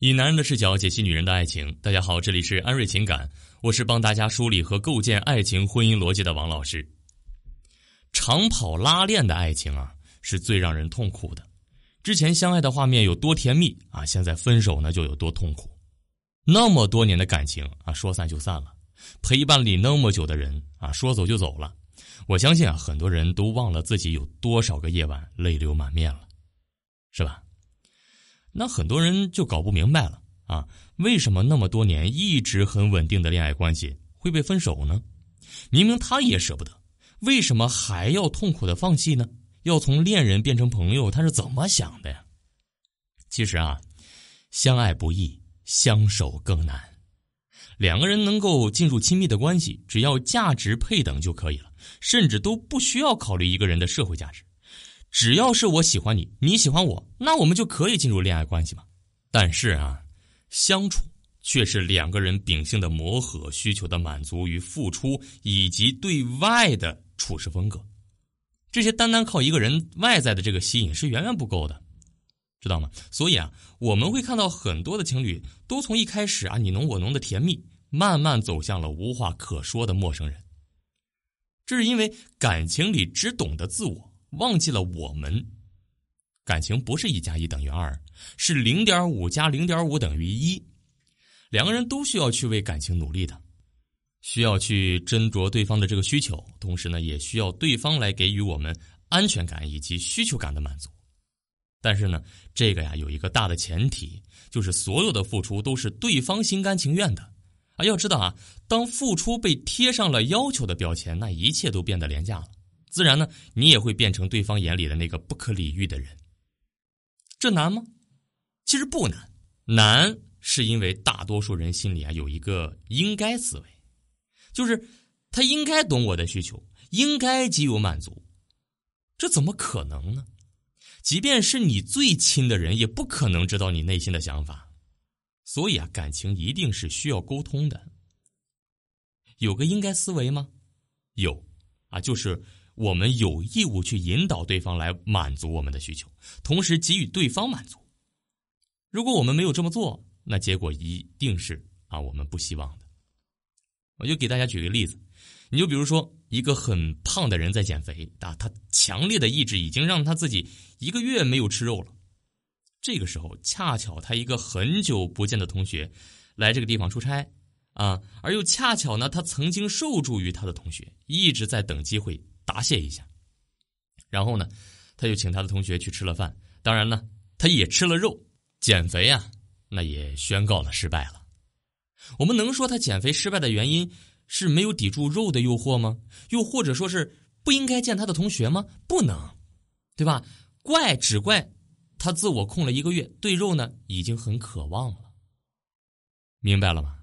以男人的视角解析女人的爱情。大家好，这里是安瑞情感，我是帮大家梳理和构建爱情婚姻逻辑的王老师。长跑拉练的爱情啊，是最让人痛苦的。之前相爱的画面有多甜蜜啊，现在分手呢就有多痛苦。那么多年的感情啊，说散就散了；陪伴你那么久的人啊，说走就走了。我相信啊，很多人都忘了自己有多少个夜晚泪流满面了，是吧？那很多人就搞不明白了啊，为什么那么多年一直很稳定的恋爱关系会被分手呢？明明他也舍不得，为什么还要痛苦的放弃呢？要从恋人变成朋友，他是怎么想的呀？其实啊，相爱不易，相守更难。两个人能够进入亲密的关系，只要价值配等就可以了，甚至都不需要考虑一个人的社会价值。只要是我喜欢你，你喜欢我，那我们就可以进入恋爱关系嘛。但是啊，相处却是两个人秉性的磨合、需求的满足与付出，以及对外的处事风格。这些单单靠一个人外在的这个吸引是远远不够的，知道吗？所以啊，我们会看到很多的情侣都从一开始啊你侬我侬的甜蜜，慢慢走向了无话可说的陌生人。这是因为感情里只懂得自我。忘记了我们，感情不是一加一等于二，是零点五加零点五等于一。两个人都需要去为感情努力的，需要去斟酌对方的这个需求，同时呢，也需要对方来给予我们安全感以及需求感的满足。但是呢，这个呀有一个大的前提，就是所有的付出都是对方心甘情愿的啊。要知道啊，当付出被贴上了要求的标签，那一切都变得廉价了。自然呢，你也会变成对方眼里的那个不可理喻的人。这难吗？其实不难，难是因为大多数人心里啊有一个应该思维，就是他应该懂我的需求，应该给予满足。这怎么可能呢？即便是你最亲的人，也不可能知道你内心的想法。所以啊，感情一定是需要沟通的。有个应该思维吗？有啊，就是。我们有义务去引导对方来满足我们的需求，同时给予对方满足。如果我们没有这么做，那结果一定是啊，我们不希望的。我就给大家举个例子，你就比如说一个很胖的人在减肥啊，他强烈的意志已经让他自己一个月没有吃肉了。这个时候恰巧他一个很久不见的同学来这个地方出差啊，而又恰巧呢，他曾经受助于他的同学，一直在等机会。答谢一下，然后呢，他就请他的同学去吃了饭。当然呢，他也吃了肉。减肥啊，那也宣告了失败了。我们能说他减肥失败的原因是没有抵住肉的诱惑吗？又或者说是不应该见他的同学吗？不能，对吧？怪只怪他自我控了一个月，对肉呢已经很渴望了。明白了吗？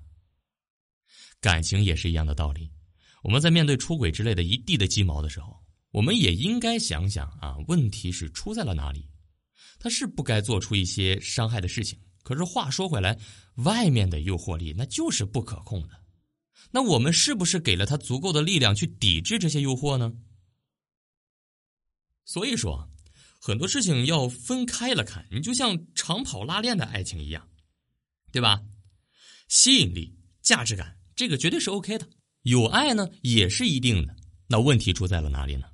感情也是一样的道理。我们在面对出轨之类的一地的鸡毛的时候，我们也应该想想啊，问题是出在了哪里？他是不该做出一些伤害的事情。可是话说回来，外面的诱惑力那就是不可控的。那我们是不是给了他足够的力量去抵制这些诱惑呢？所以说，很多事情要分开了看。你就像长跑拉练的爱情一样，对吧？吸引力、价值感，这个绝对是 OK 的。有爱呢，也是一定的。那问题出在了哪里呢？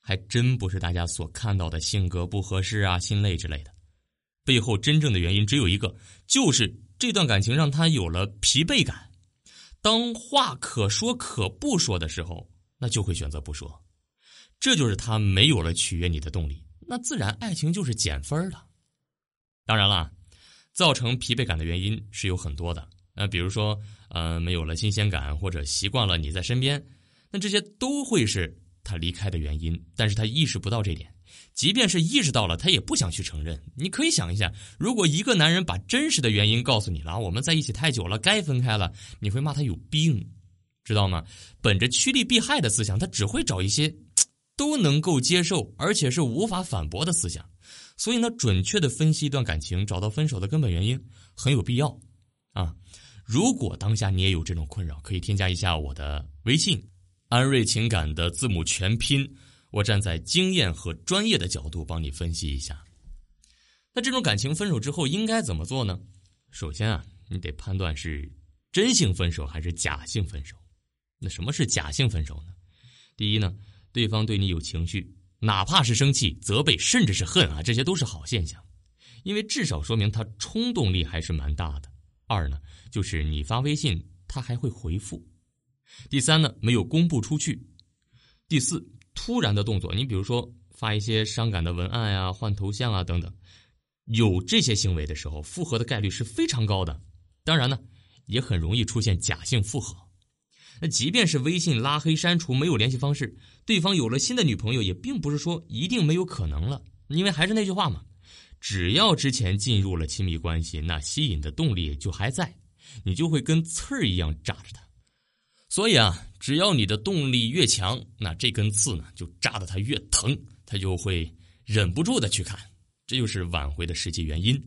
还真不是大家所看到的性格不合适啊、心累之类的。背后真正的原因只有一个，就是这段感情让他有了疲惫感。当话可说可不说的时候，那就会选择不说。这就是他没有了取悦你的动力。那自然爱情就是减分的。当然了，造成疲惫感的原因是有很多的。那比如说，呃，没有了新鲜感，或者习惯了你在身边，那这些都会是他离开的原因。但是他意识不到这点，即便是意识到了，他也不想去承认。你可以想一下，如果一个男人把真实的原因告诉你了，我们在一起太久了，该分开了，你会骂他有病，知道吗？本着趋利避害的思想，他只会找一些都能够接受，而且是无法反驳的思想。所以呢，准确的分析一段感情，找到分手的根本原因，很有必要啊。如果当下你也有这种困扰，可以添加一下我的微信“安瑞情感”的字母全拼，我站在经验和专业的角度帮你分析一下。那这种感情分手之后应该怎么做呢？首先啊，你得判断是真性分手还是假性分手。那什么是假性分手呢？第一呢，对方对你有情绪，哪怕是生气、责备，甚至是恨啊，这些都是好现象，因为至少说明他冲动力还是蛮大的。二呢，就是你发微信，他还会回复。第三呢，没有公布出去。第四，突然的动作，你比如说发一些伤感的文案呀、换头像啊等等，有这些行为的时候，复合的概率是非常高的。当然呢，也很容易出现假性复合。那即便是微信拉黑、删除，没有联系方式，对方有了新的女朋友，也并不是说一定没有可能了。因为还是那句话嘛，只要之前进入了亲密关系，那吸引的动力就还在，你就会跟刺儿一样扎着他。所以啊，只要你的动力越强，那这根刺呢就扎得他越疼，他就会忍不住的去看，这就是挽回的实际原因。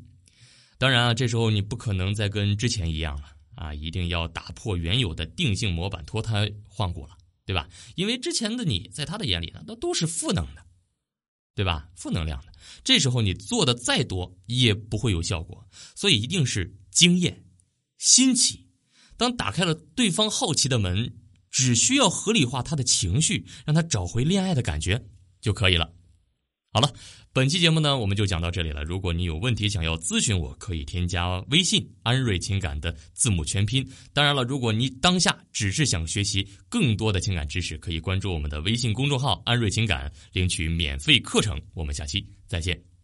当然啊，这时候你不可能再跟之前一样了啊，一定要打破原有的定性模板，脱胎换骨了，对吧？因为之前的你在他的眼里呢，那都是负能的，对吧？负能量的，这时候你做的再多也不会有效果，所以一定是经验、新奇。当打开了对方好奇的门，只需要合理化他的情绪，让他找回恋爱的感觉就可以了。好了，本期节目呢，我们就讲到这里了。如果你有问题想要咨询我，可以添加微信“安瑞情感”的字母全拼。当然了，如果你当下只是想学习更多的情感知识，可以关注我们的微信公众号“安瑞情感”，领取免费课程。我们下期再见。